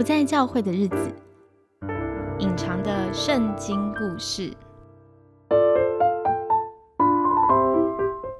不在教会的日子，隐藏的圣经故事。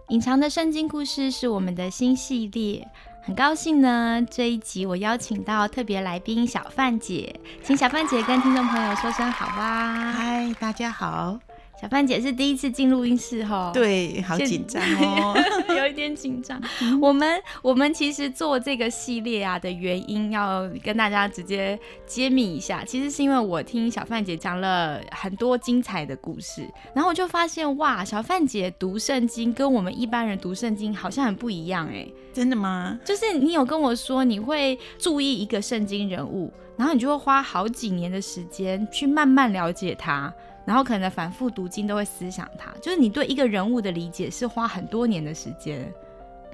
隐藏的圣经故事是我们的新系列，很高兴呢，这一集我邀请到特别来宾小范姐，请小范姐跟听众朋友说声好吧。嗨，大家好。小范姐是第一次进录音室哈，对，好紧张哦，有一点紧张。我们我们其实做这个系列啊的原因，要跟大家直接揭秘一下，其实是因为我听小范姐讲了很多精彩的故事，然后我就发现哇，小范姐读圣经跟我们一般人读圣经好像很不一样哎，真的吗？就是你有跟我说你会注意一个圣经人物，然后你就会花好几年的时间去慢慢了解他。然后可能反复读经都会思想他，就是你对一个人物的理解是花很多年的时间，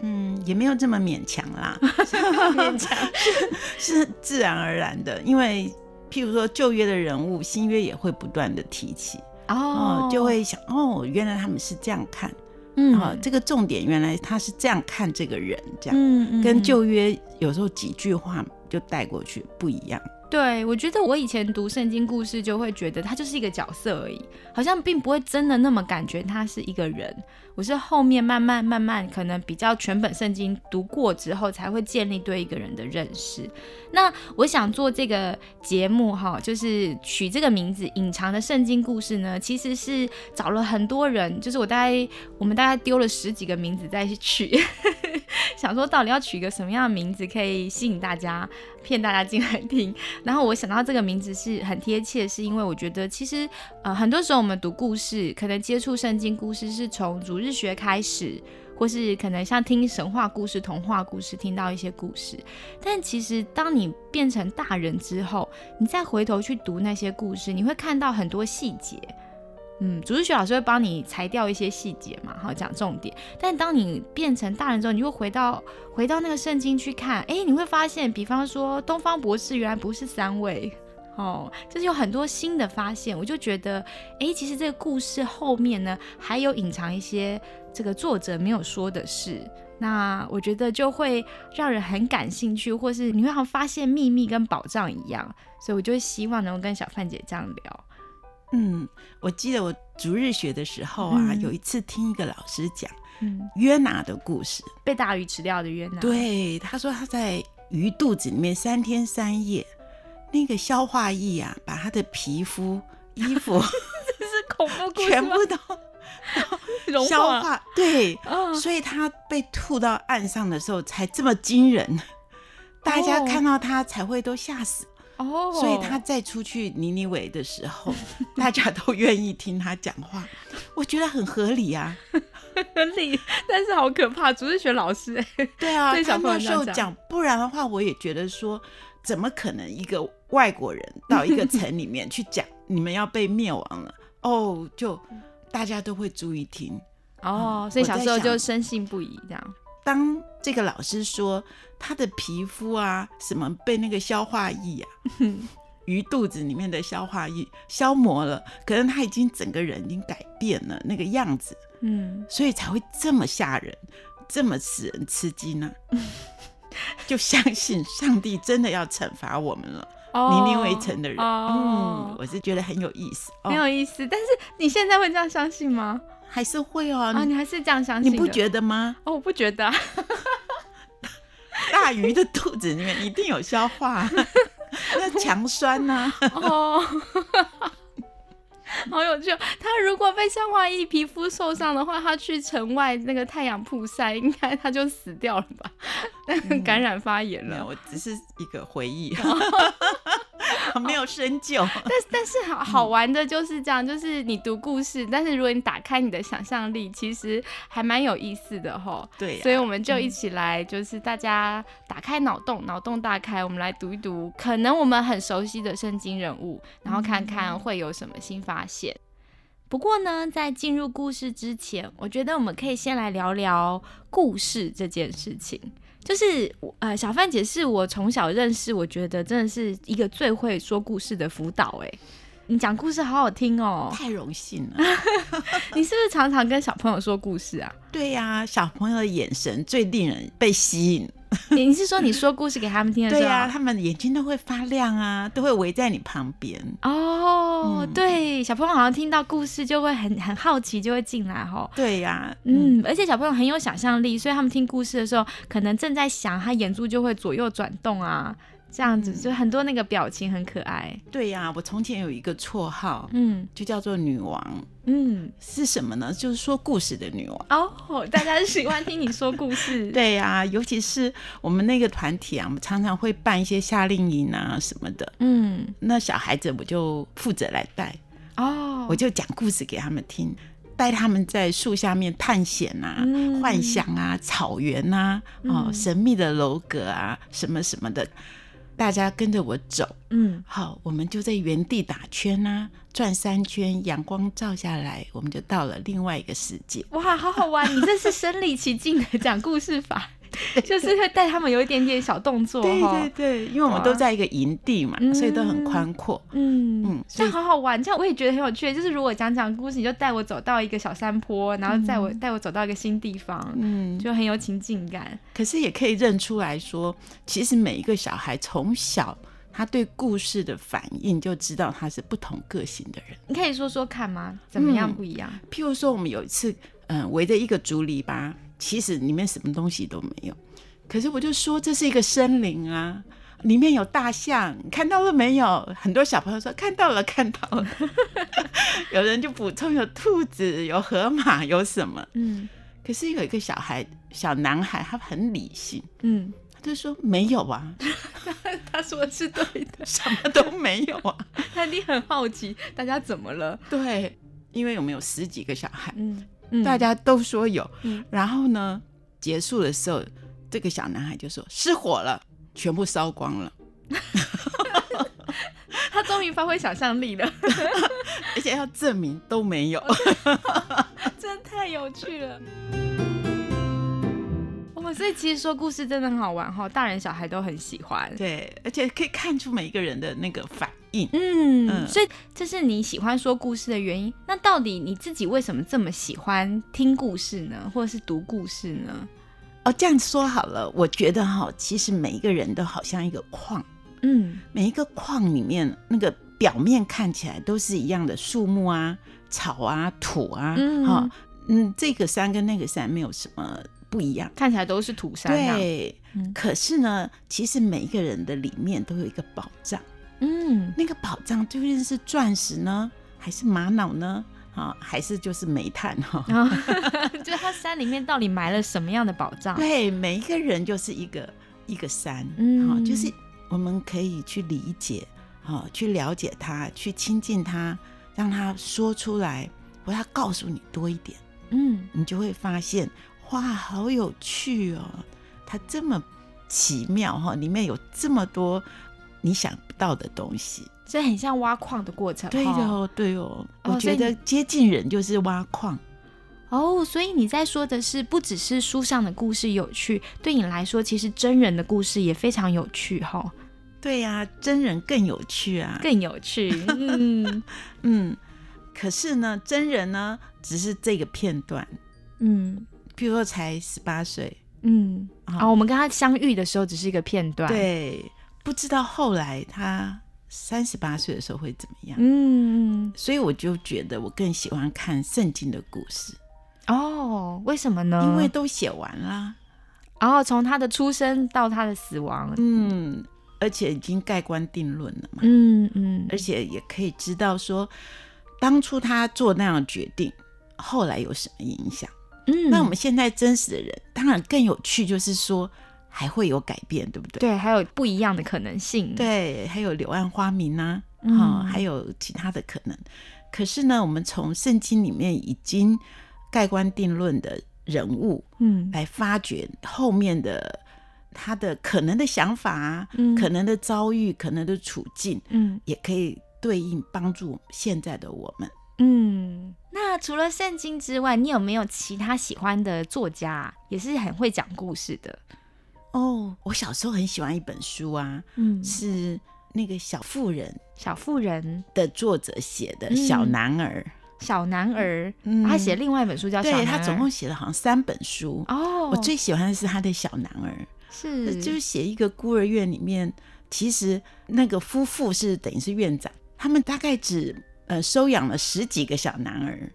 嗯，也没有这么勉强啦，勉 强是是自然而然的，因为譬如说旧约的人物，新约也会不断的提起，哦，就会想哦，原来他们是这样看，嗯，这个重点原来他是这样看这个人，这样，嗯，跟旧约有时候几句话就带过去不一样。对，我觉得我以前读圣经故事就会觉得他就是一个角色而已，好像并不会真的那么感觉他是一个人。我是后面慢慢慢慢，可能比较全本圣经读过之后，才会建立对一个人的认识。那我想做这个节目哈，就是取这个名字《隐藏的圣经故事》呢，其实是找了很多人，就是我大概我们大概丢了十几个名字再去取，想说到底要取一个什么样的名字可以吸引大家，骗大家进来听。然后我想到这个名字是很贴切，是因为我觉得其实呃很多时候我们读故事，可能接触圣经故事是从主日。日学开始，或是可能像听神话故事、童话故事，听到一些故事。但其实，当你变成大人之后，你再回头去读那些故事，你会看到很多细节。嗯，主日学老师会帮你裁掉一些细节嘛，好讲重点。但当你变成大人之后，你会回到回到那个圣经去看，哎，你会发现，比方说东方博士原来不是三位。哦，就是有很多新的发现，我就觉得，哎，其实这个故事后面呢，还有隐藏一些这个作者没有说的事，那我觉得就会让人很感兴趣，或是你会好像发现秘密跟宝藏一样，所以我就希望能够跟小范姐这样聊。嗯，我记得我逐日学的时候啊，有一次听一个老师讲约拿的故事，被大鱼吃掉的约拿。对，他说他在鱼肚子里面三天三夜。那个消化液啊，把他的皮肤、衣服，这是恐怖全部都 消化。对，所以他被吐到岸上的时候才这么惊人，大家看到他才会都吓死。哦，所以他再出去尼尼伟的时候，大家都愿意听他讲话。我觉得很合理啊，合理，但是好可怕，主是选老师哎。对啊，他那时候讲，不然的话，我也觉得说。怎么可能一个外国人到一个城里面去讲你们要被灭亡了？哦，就大家都会注意听哦，所以小时候就深信不疑这样。当这个老师说他的皮肤啊什么被那个消化液啊 鱼肚子里面的消化液消磨了，可能他已经整个人已经改变了那个样子，嗯，所以才会这么吓人，这么使人吃惊呢。就相信上帝真的要惩罚我们了，泥泞围城的人。嗯，我是觉得很有意思，很有意思。但是你现在会这样相信吗？还是会哦？啊，你还是这样相信？你不觉得吗？哦，我不觉得。大鱼的肚子里面一定有消化，那强酸呢？哦。好有趣！他如果被消化液皮肤受伤的话，他去城外那个太阳曝晒，应该他就死掉了吧？感染发炎了。我只是一个回忆。没有深究，但但是好好玩的就是这样，就是你读故事，但是如果你打开你的想象力，其实还蛮有意思的吼。对，所以我们就一起来，就是大家打开脑洞，脑洞大开，我们来读一读可能我们很熟悉的圣经人物，然后看看会有什么新发现。不过呢，在进入故事之前，我觉得我们可以先来聊聊故事这件事情。就是呃，小范姐是我从小认识，我觉得真的是一个最会说故事的辅导。哎，你讲故事好好听哦，太荣幸了。你是不是常常跟小朋友说故事啊？对呀，小朋友的眼神最令人被吸引。你是说你说故事给他们听的时候？对呀、他们眼睛都会发亮啊，都会围在你旁边。哦，嗯对，小朋友好像听到故事就会很很好奇，就会进来吼。对呀、嗯，嗯，而且小朋友很有想象力，所以他们听故事的时候，可能正在想，他眼珠就会左右转动啊，这样子，就很多那个表情很可爱。对呀、我从前有一个绰号，嗯就叫做女王，嗯，是什么呢？就是说故事的女王。哦，大家喜欢听你说故事。对呀、尤其是我们那个团体啊，我们常常会办一些夏令营啊什么的。嗯，那小孩子我就负责来带，哦，我就讲故事给他们听，带他们在树下面探险啊、嗯幻想啊、草原啊、哦、嗯神秘的楼阁啊，什么什么的，大家跟着我走。嗯好，我们就在原地打圈啊，转三圈，阳光照下来，我们就到了另外一个世界。哇，好好玩！你这是身临其境的讲故事法，就是会带他们有一点点小动作对对对，因为我们都在一个营地嘛，嗯所以都很宽阔。嗯嗯这样好好玩，这样我也觉得很有趣。就是如果讲讲故事，你就带我走到一个小山坡，然后带我、带我走到一个新地方，嗯，就很有情境感。可是也可以认出来说，其实每一个小孩从小他对故事的反应，就知道他是不同个性的人。你可以说说看吗？怎么样嗯不一样？譬如说，我们有一次，嗯，围着一个竹篱笆，其实里面什么东西都没有，可是我就说这是一个森林啊。里面有大象，看到了没有？很多小朋友说看到了，看到了。有人就补充有兔子、有河马、有什么。嗯可是有一个小孩，小男孩，他很理性，嗯，他就说没有啊，他说是对的，什么都没有啊。他一定很好奇大家怎么了。对，因为我们有十几个小孩，嗯嗯，大家都说有。嗯然后呢，结束的时候，这个小男孩就说失火了，全部烧光了，他终于发挥想象力了，而且要证明都没有。真的太有趣了。哦，所以其实说故事真的很好玩哈，大人小孩都很喜欢。对，而且可以看出每一个人的那个反应。嗯，嗯所以这是你喜欢说故事的原因。那到底你自己为什么这么喜欢听故事呢，或者是读故事呢？哦，这样说好了，我觉得哈，其实每一个人都好像一个矿，嗯每一个矿里面那个表面看起来都是一样的树木啊、草啊、土啊，嗯哈，嗯，这个山跟那个山没有什么不一样。看起来都是土山啊。对，嗯可是呢，其实每一个人的里面都有一个宝藏，嗯那个宝藏究竟是钻石呢，还是玛瑙呢？啊，还是就是煤炭哈？就是它山里面到底埋了什么样的宝藏？对，每一个人就是一个一个山，嗯啊，就是我们可以去理解，啊，去了解他，去亲近他，让他说出来，或他告诉你多一点，嗯你就会发现，哇，好有趣哦，它这么奇妙哈，里面有这么多你想不到的东西。所以很像挖矿的过程。对哦，对哦，哦我觉得接近人就是挖矿。哦，所以你在说的是，不只是书上的故事有趣，对你来说，其实真人的故事也非常有趣哈，对呀、真人更有趣啊。更有趣。嗯 嗯，可是呢，真人呢，只是这个片段，嗯譬如说才十八岁，嗯。啊哦，我们跟他相遇的时候只是一个片段。，对，不知道后来他三十八岁的时候会怎么样。嗯，所以我就觉得我更喜欢看圣经的故事，哦，为什么呢？因为都写完啦，然后从他的出生到他的死亡，嗯，而且已经盖棺定论了嘛，嗯嗯而且也可以知道说，当初他做那样的决定，后来有什么影响。嗯，那我们现在真实的人，当然更有趣，就是说还会有改变，对不对？对还有不一样的可能性。，对，还有柳暗花明啊，哈、嗯还有其他的可能。可是呢，我们从圣经里面已经盖棺定论的人物嗯来发掘后面的他的可能的想法啊，嗯可能的遭遇，可能的处境，嗯也可以对应帮助现在的我们。嗯。那除了圣经之外，你有没有其他喜欢的作家啊，也是很会讲故事的？哦，我小时候很喜欢一本书啊，嗯，是那个小妇人小妇人、的作者写的嗯《小男儿》小男儿，嗯他写另外一本书叫《小男儿》。对他总共写了好像三本书。哦，我最喜欢的是他的小男儿，是就是写一个孤儿院里面，其实那个夫妇是等于是院长，他们大概只呃收养了十几个小男儿。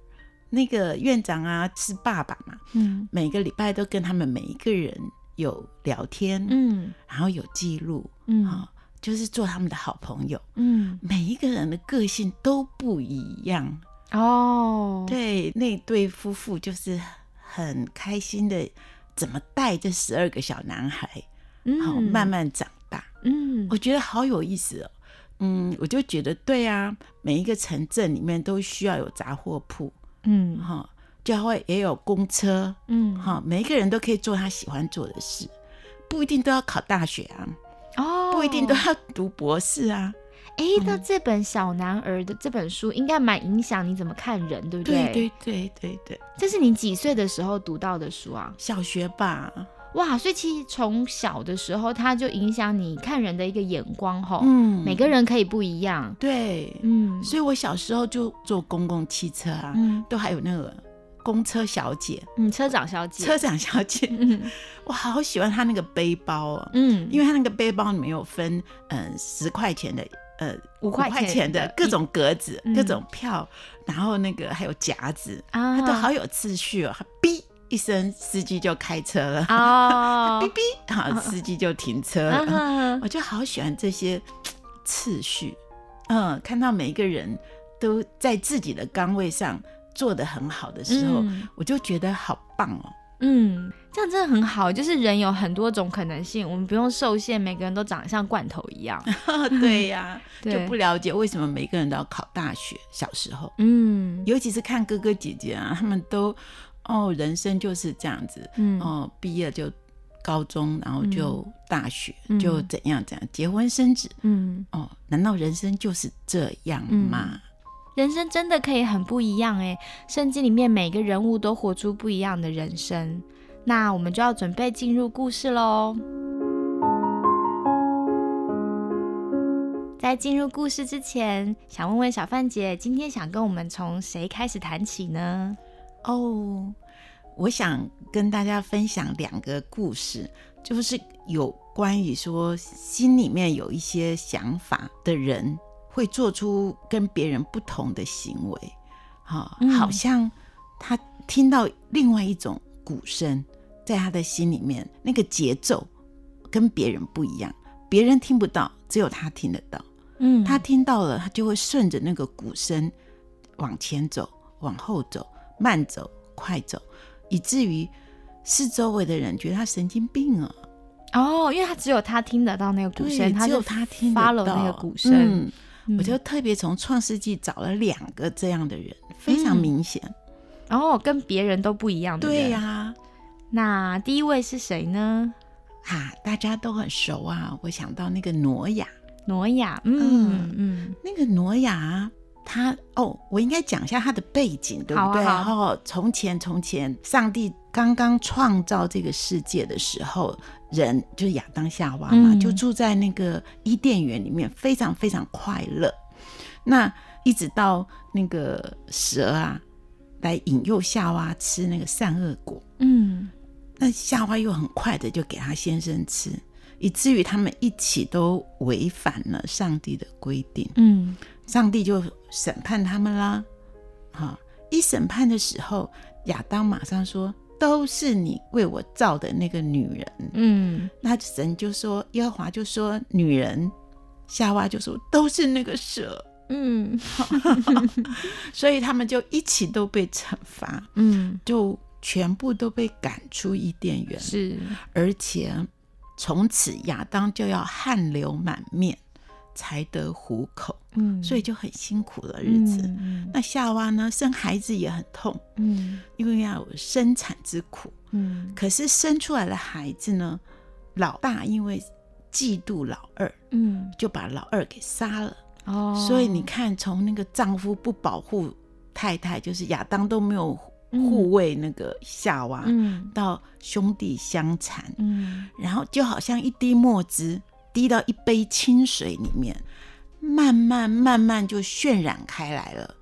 那个院长啊是爸爸嘛，嗯每个礼拜都跟他们每一个人有聊天，嗯然后有记录，嗯啊、就是做他们的好朋友。嗯每一个人的个性都不一样，哦，对，那对夫妇就是很开心的，怎么带这十二个小男孩，嗯好、慢慢长大。嗯我觉得好有意思哦。嗯，我就觉得对啊，每一个城镇里面都需要有杂货铺，嗯。哈、就会也有公车，嗯。哈、每一个人都可以做他喜欢做的事，不一定都要考大学啊，哦，不一定都要读博士啊。哎，那这本小男儿的这本书应该蛮影响你怎么看人，对不对？对对对对对，这是你几岁的时候读到的书啊？小学吧，哇，所以其实从小的时候，它就影响你看人的一个眼光吼。嗯，每个人可以不一样。对，嗯所以我小时候就坐公共汽车啊，嗯都还有那个公车小姐、嗯，车长小姐。车长小姐，嗯 我好喜欢她那个背包哦，嗯，因为她那个背包里面有分嗯十块钱的。呃，五块钱钱的的各种格子、嗯各种票，然后那个还有夹子，啊它都好有秩序哦。它哔一声，司机就开车了，哦 哔，哔，好，司机就停车了。啊我就好喜欢这些次序，嗯，看到每一个人都在自己的岗位上做得很好的时候，嗯我就觉得好棒哦。嗯，这样真的很好，就是人有很多种可能性，我们不用受限，每个人都长得像罐头一样。对呀、对就不了解为什么每个人都要考大学。小时候，嗯尤其是看哥哥姐姐啊，他们都哦，人生就是这样子，嗯哦，毕业就高中，然后就大学，嗯就怎样怎样，结婚生子。嗯，哦，难道人生就是这样吗？人生真的可以很不一样哎，圣经里面每个人物都活出不一样的人生。那我们就要准备进入故事喽。在进入故事之前，想问问小范姐，今天想跟我们从谁开始谈起呢？哦，我想跟大家分享两个故事，就是有关于说心里面有一些想法的人会做出跟别人不同的行为，哈、嗯好像他听到另外一种鼓声，在他的心里面，那个节奏跟别人不一样，别人听不到，只有他听得到。嗯他听到了，他就会顺着那个鼓声往前走、往后走、慢走、快走，以至于四周围的人觉得他神经病啊。哦，因为他只有他听得到那个鼓声，对只有他就他听到那个鼓声。嗯，嗯我就特别从创世纪找了两个这样的人，非常嗯明显。哦，跟别人都不一样的人。对呀、那第一位是谁呢？啊，大家都很熟啊。我想到那个挪亚，挪亚。嗯嗯那个挪亚，他哦，我应该讲一下他的背景，对不对？然后从前从前，上帝刚刚创造这个世界的时候，人就是亚当夏娃嘛，嗯就住在那个伊甸园里面，非常非常快乐。那一直到那个蛇啊，来引诱夏娃吃那个善恶果，嗯那夏娃又很快的就给他先生吃，以至于他们一起都违反了上帝的规定。嗯上帝就审判他们啦。啊，一审判的时候，亚当马上说：“都是你为我造的那个女人。嗯”那神就说：“耶和华就说女人。”夏娃就说：“都是那个蛇。嗯” 所以他们就一起都被惩罚，嗯，就全部都被赶出伊甸园，是而且从此亚当就要汗流满面才得糊口，嗯，所以就很辛苦的日子。嗯那夏娃呢，生孩子也很痛，嗯。因为要有生产之苦。嗯。可是生出来的孩子呢，老大因为嫉妒老二，嗯。就把老二给杀了。哦，所以你看，从那个丈夫不保护太太，就是亚当都没有护卫那个夏娃，嗯。到兄弟相残，嗯。然后就好像一滴墨汁滴到一杯清水里面，慢慢慢慢就渲染开来了，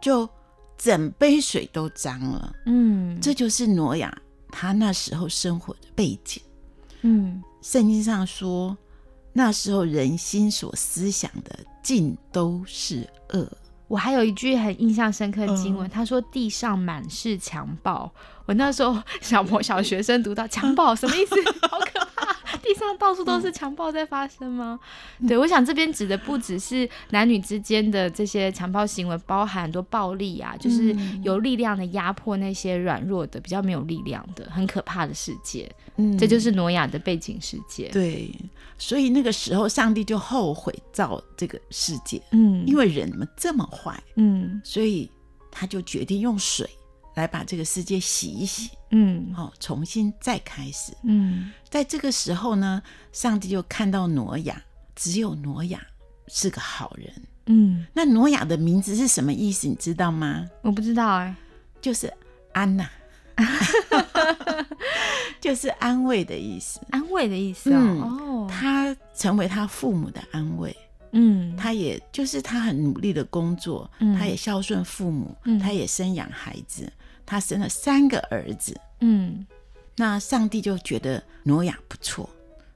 就整杯水都脏了。嗯，这就是挪亚他那时候生活的背景。嗯圣经上说，那时候人心所思想的尽都是恶。我还有一句很印象深刻的经嗯文，他说地上满是强暴。我那时候小朋小学生读到 强暴什么意思？好可怕！地上到处都是强暴在发生吗？对，我想这边指的不只是男女之间的这些强暴行为，包含很多暴力啊，就是嗯有力量的压迫那些软弱的、比较没有力量的，很可怕的世界。嗯这就是挪亚的背景世界。对，所以那个时候上帝就后悔造这个世界，嗯，因为人怎么这么坏，嗯所以他就决定用水来把这个世界洗一洗，嗯哦，重新再开始。嗯在这个时候呢，上帝就看到挪亚，只有挪亚是个好人。嗯，那挪亚的名字是什么意思？你知道吗？我不知道哎、就是安呐、就是安慰的意思。安慰的意思哦。嗯哦，他成为他父母的安慰，嗯，他也就是他很努力的工作，嗯他也孝顺父母，嗯他也生养孩子，他生了三个儿子。嗯那上帝就觉得挪亚不错，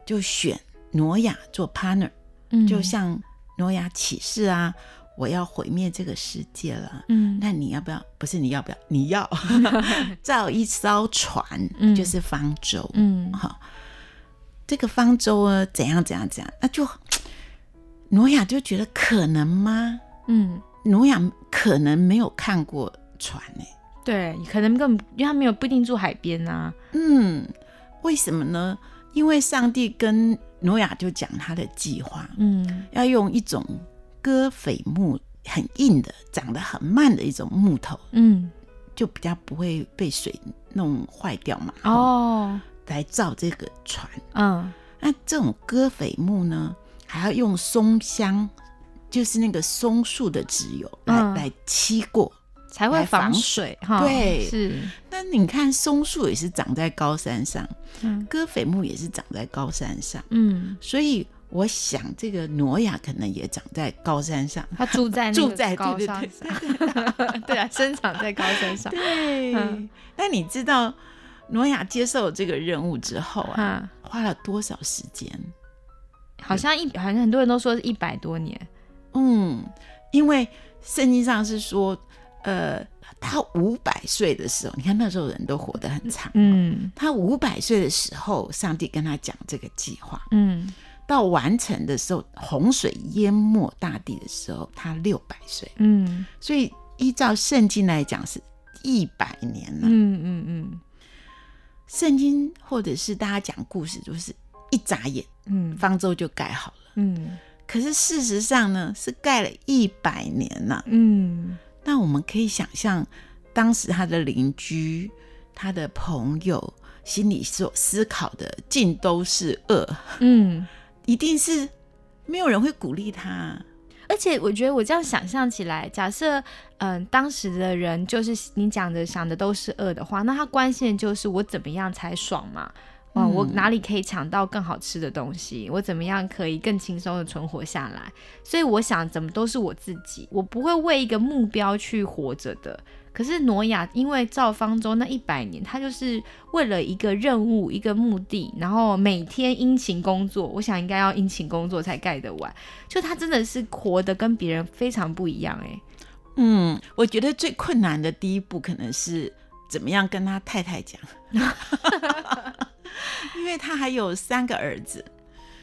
就选挪亚做 partner，嗯，就像挪亚启示啊，我要毁灭这个世界了。嗯那你要不要？不是你要不要？你要 造一艘船，嗯就是方舟。嗯好，这个方舟啊，怎样怎样怎样，那就 挪亚就觉得可能吗？嗯，挪亚可能没有看过船呢、对，可能根本因为他没有不一定住海边啊。嗯，为什么呢？因为上帝跟挪亚就讲他的计划，嗯要用一种戈斐木很硬的、长得很慢的一种木头，嗯就比较不会被水弄坏掉嘛。哦来造这个船。嗯那这种戈斐木呢，还要用松香，就是那个松树的籽油来、嗯来漆过。才会防防水哈。对是那你看，松树也是长在高山上，嗯戈斐木也是长在高山上，嗯，所以我想这个挪亚可能也长在高山上。他住在那个 住在高山上，对啊，生长在高山上。对，嗯那你知道挪亚接受这个任务之后啊，哈，花了多少时间？好像一好像很多人都说是一百多年。嗯，因为圣经上是说，呃，他五百岁的时候，你看那时候人都活得很长。嗯他五百岁的时候，上帝跟他讲这个计划，嗯到完成的时候，洪水淹没大地的时候，他六百岁。嗯所以依照圣经来讲，是一百年了。嗯嗯嗯圣经或者是大家讲故事，就是一眨眼，嗯方舟就盖好了。嗯可是事实上呢，是盖了一百年了。嗯那我们可以想象，当时他的邻居、他的朋友心里所思考的，尽都是恶，嗯。一定是没有人会鼓励他。而且我觉得我这样想象起来，假设嗯、当时的人就是你讲的想的都是恶的话，那他关心的就是我怎么样才爽嘛？我哪里可以抢到更好吃的东西？我怎么样可以更轻松的存活下来？所以我想，怎么都是我自己，我不会为一个目标去活着的。可是挪亚因为造方舟那一百年，他就是为了一个任务、一个目的，然后每天殷勤工作。我想应该要殷勤工作才盖得完。就他真的是活得跟别人非常不一样哎、嗯，我觉得最困难的第一步可能是怎么样跟他太太讲，因为他还有三个儿子，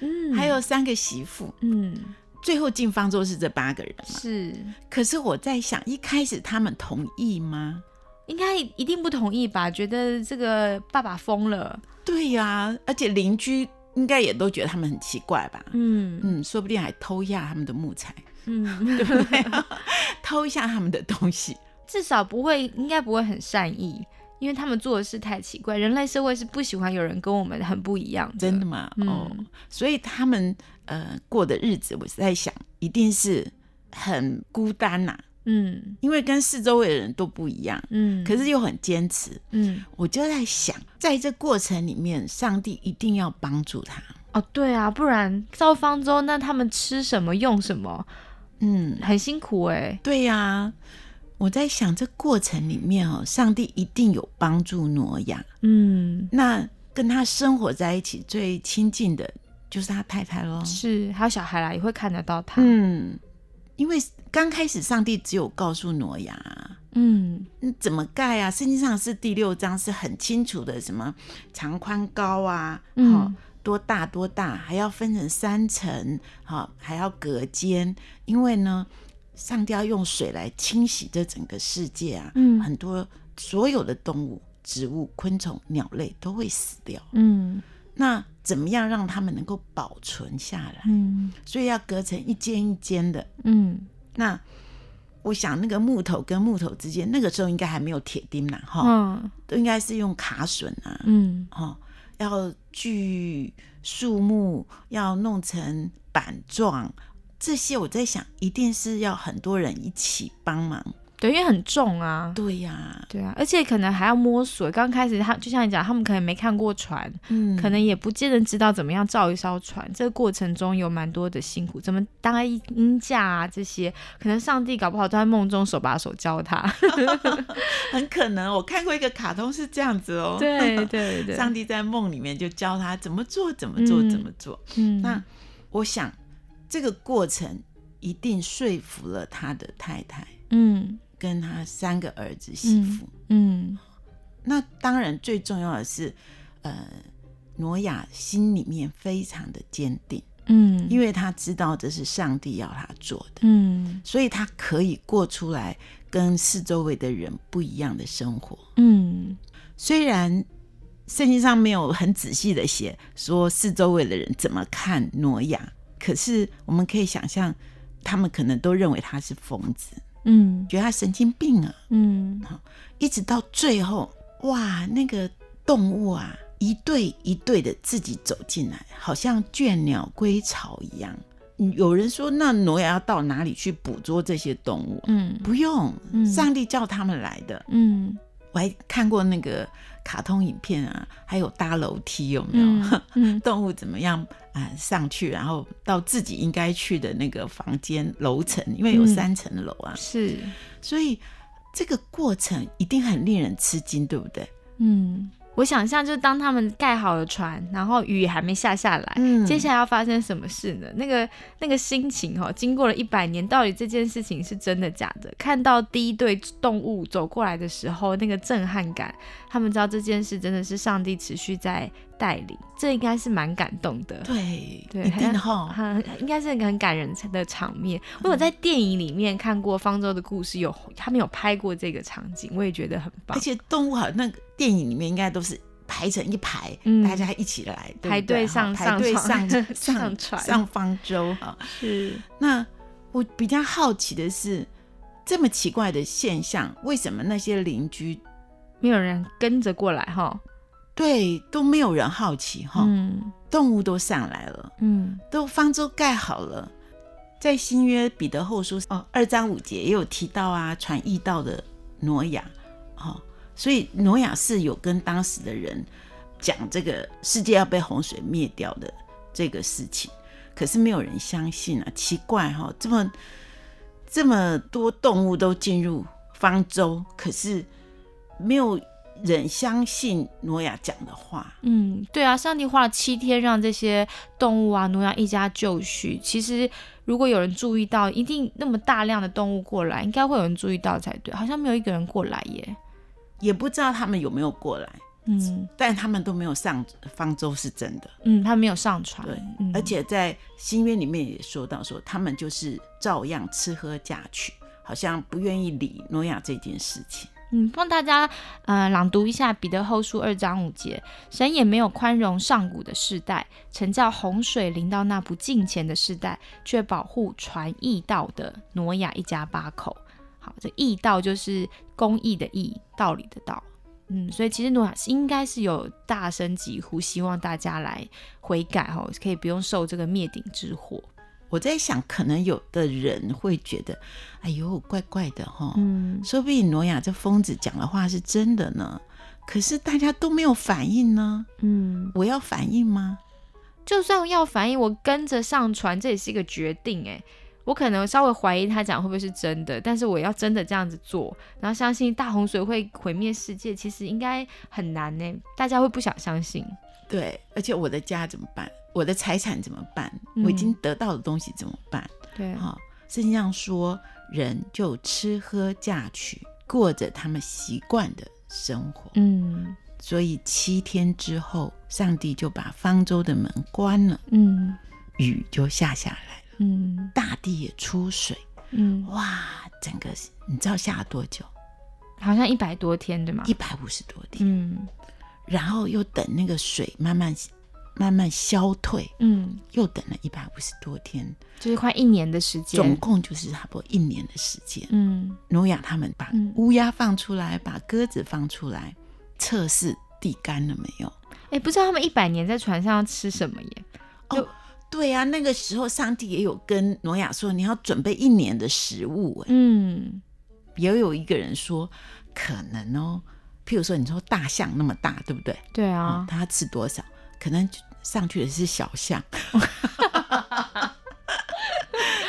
嗯还有三个媳妇，嗯最后进方舟是这八个人嘛。是可是我在想，一开始他们同意吗？应该一定不同意吧？觉得这个爸爸疯了。对呀、而且邻居应该也都觉得他们很奇怪吧？嗯嗯，说不定还偷压他们的木材，嗯，对不对？偷一下他们的东西。至少不会，应该不会很善意，因为他们做的事太奇怪。人类社会是不喜欢有人跟我们很不一样的。真的吗？嗯哦，所以他们呃过的日子，我是在想，一定是很孤单呐、嗯因为跟四周围的人都不一样，嗯，可是又很坚持。嗯我就在想，在这过程里面，上帝一定要帮助他。哦对啊，不然造方舟那他们吃什么用什么，嗯，很辛苦哎、对呀、我在想这过程里面哦，上帝一定有帮助挪亚。嗯那跟他生活在一起最亲近的就是他太太喽。是，还有小孩啦，也会看得到他。嗯，因为刚开始上帝只有告诉挪亚，嗯嗯，怎么盖啊？圣经上是第六章是很清楚的，什么长宽高啊，嗯好、多大多大，还要分成三层，好、还要隔间，因为呢，上帝要用水来清洗这整个世界啊，嗯。很多所有的动物、植物、昆虫、鸟类都会死掉。嗯。那怎么样让他们能够保存下来？嗯。所以要隔成一间一间的。嗯。那我想那个木头跟木头之间，那个时候应该还没有铁钉啦，哈、嗯。都应该是用卡榫啊，嗯。哈，要锯树木，要弄成板状，这些我在想，一定是要很多人一起帮忙。对，因为很重啊。对呀、对啊，而且可能还要摸索。刚开始他就像你讲，他们可能没看过船，嗯，可能也不见得知道怎么样造一艘船。这个过程中有蛮多的辛苦，怎么搭鹰架啊这些，可能上帝搞不好都在梦中手把手教他。很可能我看过一个卡通是这样子哦，对对对，上帝在梦里面就教他怎么做，怎么做，嗯怎么做。嗯那我想这个过程一定说服了他的太太嗯。跟他三个儿子媳妇。嗯那当然最重要的是，呃，挪亚心里面非常的坚定，嗯，因为他知道这是上帝要他做的，嗯。所以他可以过出来跟四周围的人不一样的生活。嗯。虽然圣经上没有很仔细的写说四周围的人怎么看挪亚，可是我们可以想象，他们可能都认为他是疯子，嗯觉得他神经病啊。嗯一直到最后，哇，那个动物啊，一对一对的自己走进来，好像倦鸟归巢一样。嗯有人说，那挪亚要到哪里去捕捉这些动物？嗯不用，嗯上帝叫他们来的。嗯我还看过那个卡通影片啊，还有搭楼梯，有没有？嗯嗯 动物怎么样啊、上去，然后到自己应该去的那个房间楼层，因为有嗯三层楼啊，是所以这个过程一定很令人吃惊，对不对？嗯。我想象，就是当他们盖好了船，然后雨还没下下来，嗯接下来要发生什么事呢？那个那个心情哈、经过了一百年，到底这件事情是真的假的？看到第一对动物走过来的时候，那个震撼感，他们知道这件事真的是上帝持续在带领，这应该是蛮感动的。对，对一定哈。很应该是一个很感人的场面。我有在电影里面看过《方舟的故事》有，他们有拍过这个场景，我也觉得很棒而。且动物好，那个电影里面应该都是排成一排，嗯大家一起来排队上排队上 上船上上船上方舟哈。是，那我比较好奇的是，这么奇怪的现象，为什么那些邻居没有人跟着过来哈。对都没有人好奇哈？嗯动物都上来了，嗯都方舟盖好了。在新约彼得后书哦二章五节也有提到啊，传义道的挪亚，哦，所以挪亚是有跟当时的人讲这个世界要被洪水灭掉的这个事情，可是没有人相信啊，奇怪哈、这么这么多动物都进入方舟，可是没有人相信诺亚讲的话。嗯，对啊，上帝花了七天让这些动物啊，诺亚一家就绪。其实如果有人注意到，一定那么大量的动物过来，应该会有人注意到才对。好像没有一个人过来耶。也不知道他们有没有过来，嗯但他们都没有上方舟是真的。嗯，他没有上船。对嗯而且在新约里面也说到说，他们就是照样吃喝嫁娶，好像不愿意理诺亚这件事情。嗯，帮大家呃朗读一下彼得后书二章五节，神也没有宽容上古的世代，曾叫洪水临到那不敬虔的世代，却保护传义道的挪亚一家八口。好，这义道就是公义的义，道理的道。嗯，所以其实挪亚应该是有大声疾呼，希望大家来悔改哈，可以不用受这个灭顶之祸。我在想，可能有的人会觉得，哎呦，怪怪的哈、嗯说不定挪亚这疯子讲的话是真的呢。可是大家都没有反应呢，嗯，我要反应吗？就算要反应，我跟着上船，这也是一个决定哎。我可能稍微怀疑他讲会不会是真的，但是我要真的这样子做，然后相信大洪水会毁灭世界，其实应该很难呢。大家会不想相信。对，而且我的家怎么办？我的财产怎么办？我已经得到的东西怎么办？对，哈，圣经上说，人就吃喝嫁娶，过着他们习惯的生活。嗯所以七天之后，上帝就把方舟的门关了，嗯雨就下下来了，嗯大地也出水。嗯，哇，整个你知道下了多久？好像一百多天对吗？一百五十多天，嗯然后又等那个水慢慢慢慢消退，嗯，又等了一百五十多天，就是快一年的时间。总共就是差不多一年的时间。嗯挪亚他们把嗯乌鸦放出来，把鸽子放出来，测试地干了没有。哎，不知道他们一百年在船上要吃什么耶？哦对啊、那个时候上帝也有跟挪亚说，你要准备一年的食物。哎，嗯也有一个人说，可能哦，譬如说你说大象那么大，对不对？对嗯啊，它要吃多少？可能上去的是小象。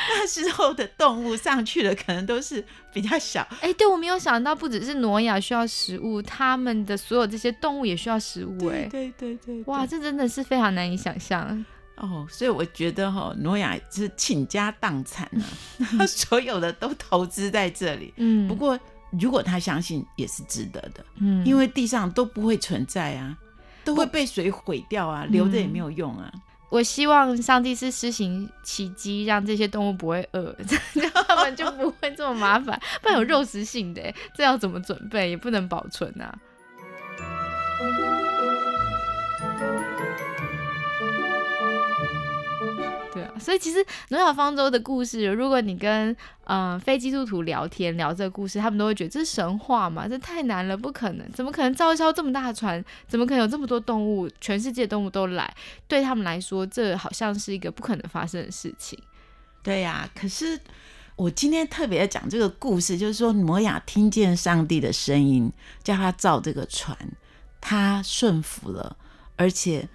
那时候的动物上去的，可能都是比较小。哎，对我没有想到，不只是挪亚需要食物，他们的所有这些动物也需要食物。哎，对对对，哇，哇，这真的是非常难以想象。哦，所以我觉得哈、挪亚是倾家荡产啊，他 所有的都投资在这里。嗯，不过，如果他相信，也是值得的，嗯，因为地上都不会存在啊，都会被水毁掉啊，留着也没有用啊。我希望上帝是施行奇迹，让这些动物不会饿，他们就不会这么麻烦。不然有肉食性的，这要怎么准备？也不能保存啊。所以其实挪亚方舟的故事，如果你跟嗯、呃非基督徒聊天聊这个故事，他们都会觉得这是神话嘛，这太难了，不可能，怎么可能造一艘这么大的船？怎么可能有这么多动物，全世界动物都来？对他们来说，这好像是一个不可能发生的事情。对呀、可是我今天特别讲这个故事，就是说挪亚听见上帝的声音，叫他造这个船，他顺服了，而且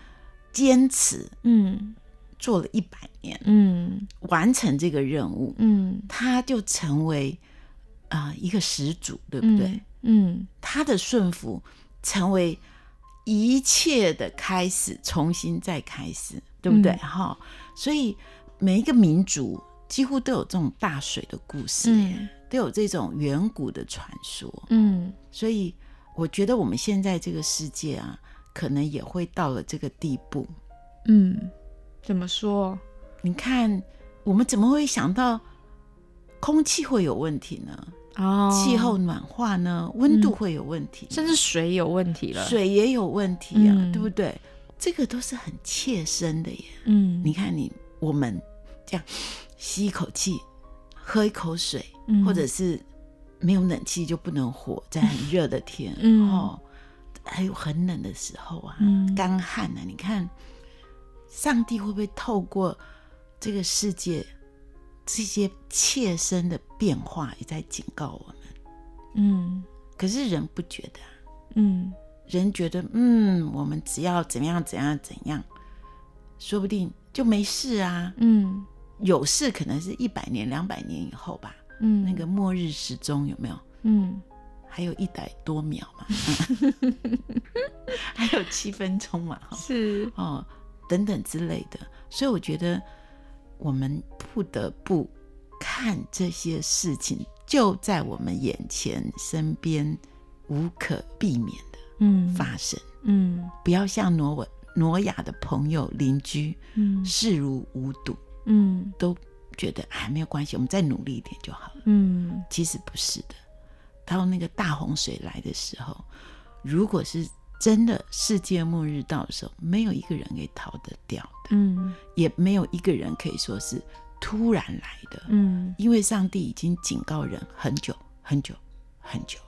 坚持嗯做了一百年，嗯完成这个任务，嗯，他就成为啊、呃一个始祖，对不对？嗯他的顺服成为一切的开始，重新再开始，对不对？嗯哈、所以每一个民族几乎都有这种大水的故事，嗯都有这种远古的传说。嗯所以我觉得我们现在这个世界啊，可能也会到了这个地步。嗯，怎么说？你看，我们怎么会想到空气会有问题呢？哦，气候暖化呢？温度会有问题呢，甚至水有问题了。，水也有问题啊，嗯对不对？这个都是很切身的耶。嗯，你看你我们这样吸一口气，喝一口水，嗯或者是没有冷气就不能活，在很 热的天，嗯哦，还有很冷的时候啊，嗯干旱啊，你看上帝会不会透过这个世界这些切身的变化，也在警告我们？嗯可是人不觉得啊、嗯人觉得，嗯，我们只要怎样怎样怎样，说不定就没事啊。嗯有事可能是一百年、两百年以后吧。嗯，那个末日时钟有没有？嗯还有一百多秒嘛，还有七分钟嘛，哈是哦，等等之类的。所以我觉得我们不得不看这些事情就在我们眼前、身边，无可避免的嗯发生。嗯不要像挪文挪亚的朋友、邻居嗯视如无睹，嗯都觉得哎没有关系，我们再努力一点就好了。嗯其实不是的，当那个大洪水来的时候，如果是真的世界末日到的时候，没有一个人可以逃得掉的，嗯也没有一个人可以说是突然来的，嗯，因为上帝已经警告人很久很久很久了。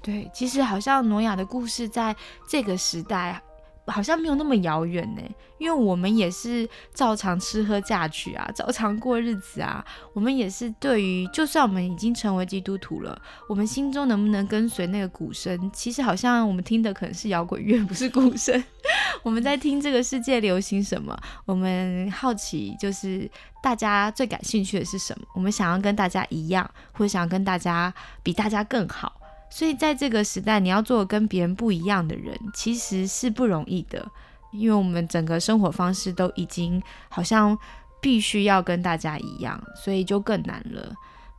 对，其实好像挪亚的故事在这个时代好像没有那么遥远呢，因为我们也是照常吃喝嫁娶啊，照常过日子啊。我们也是对于，就算我们已经成为基督徒了，我们心中能不能跟随那个鼓声？其实好像我们听的可能是摇滚乐，不是鼓声。我们在听这个世界流行什么，我们好奇就是大家最感兴趣的是什么，我们想要跟大家一样，或想要跟大家比大家更好。所以在这个时代，你要做跟别人不一样的人，其实是不容易的，因为我们整个生活方式都已经好像必须要跟大家一样，所以就更难了。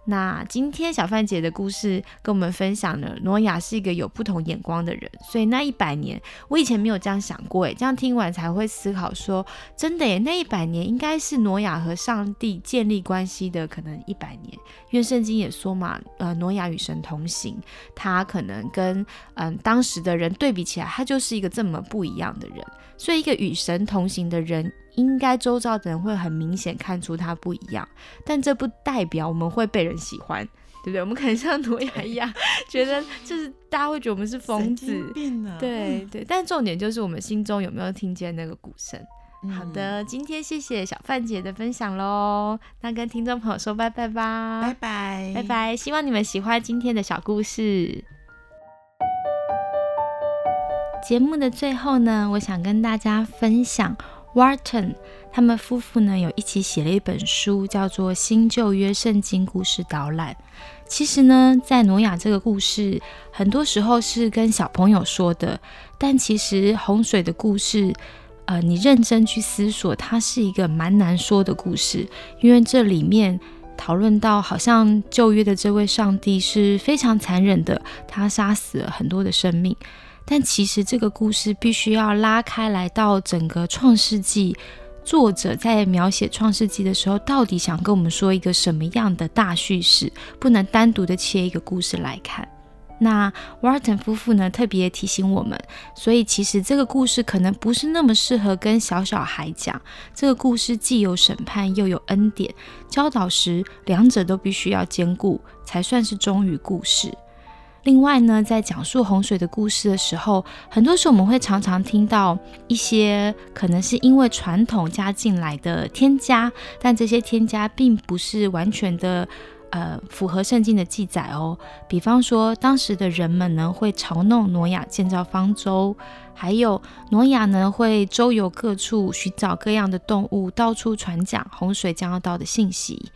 那今天小范姐的故事跟我们分享了，挪亚是一个有不同眼光的人，所以那一百年，我以前没有这样想过，诶，这样听完才会思考说，真的耶，那一百年应该是挪亚和上帝建立关系的可能一百年，因为圣经也说嘛，呃，挪亚与神同行，他可能跟嗯当时的人对比起来，他就是一个这么不一样的人，所以一个与神同行的人。应该周遭的人会很明显看出他不一样，但这不代表我们会被人喜欢，对不对？我们可能像挪亚一样，觉得就是大家会觉得我们是疯子，对对。但重点就是我们心中有没有听见那个鼓声？好的，今天谢谢小范姐的分享喽，那跟听众朋友说拜拜吧，拜拜拜拜，希望你们喜欢今天的小故事。节目的最后呢，我想跟大家分享。Wharton 他们夫妇呢有一起写了一本书，叫做《新旧约圣经故事导览》。其实呢，在挪亚这个故事，很多时候是跟小朋友说的，但其实洪水的故事，呃，你认真去思索，它是一个蛮难说的故事，因为这里面讨论到，好像旧约的这位上帝是非常残忍的，他杀死了很多的生命。但其实这个故事必须要拉开来到整个创世纪，作者在描写创世纪的时候，到底想跟我们说一个什么样的大叙事？不能单独的切一个故事来看。那瓦尔登夫妇呢特别提醒我们，所以其实这个故事可能不是那么适合跟小小孩讲。这个故事既有审判又有恩典，教导时两者都必须要兼顾，才算是忠于故事。另外呢，在讲述洪水的故事的时候，很多时候我们会常常听到一些可能是因为传统加进来的添加，但这些添加并不是完全的呃符合圣经的记载哦。比方说，当时的人们呢会嘲弄挪亚建造方舟，还有挪亚呢会周游各处寻找各样的动物，到处传讲洪水将要到的信息。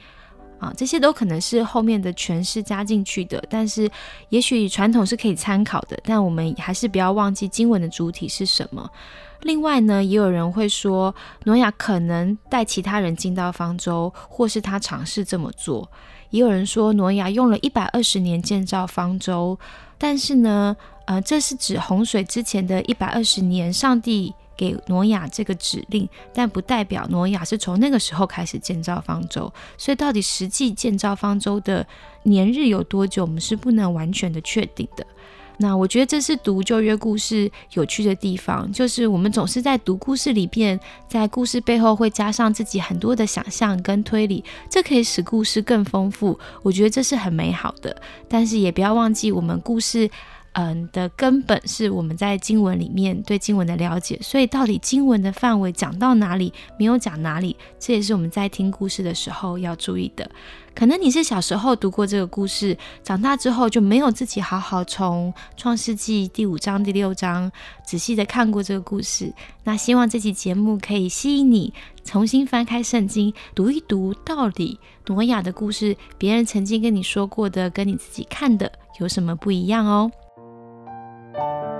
啊，这些都可能是后面的诠释加进去的，但是也许传统是可以参考的，但我们还是不要忘记经文的主体是什么。另外呢，也有人会说，挪亚可能带其他人进到方舟，或是他尝试这么做。也有人说，挪亚用了一百二十年建造方舟，但是呢，呃，这是指洪水之前的一百二十年，上帝。给挪亚这个指令，但不代表挪亚是从那个时候开始建造方舟。所以，到底实际建造方舟的年日有多久，我们是不能完全的确定的。那我觉得这是读旧约故事有趣的地方，就是我们总是在读故事里边，在故事背后会加上自己很多的想象跟推理，这可以使故事更丰富。我觉得这是很美好的，但是也不要忘记我们故事。嗯，的根本是我们在经文里面对经文的了解，所以到底经文的范围讲到哪里，没有讲哪里，这也是我们在听故事的时候要注意的。可能你是小时候读过这个故事，长大之后就没有自己好好从创世纪第五章、第六章仔细的看过这个故事。那希望这期节目可以吸引你重新翻开圣经，读一读到底挪亚的故事，别人曾经跟你说过的，跟你自己看的有什么不一样哦。Thank you.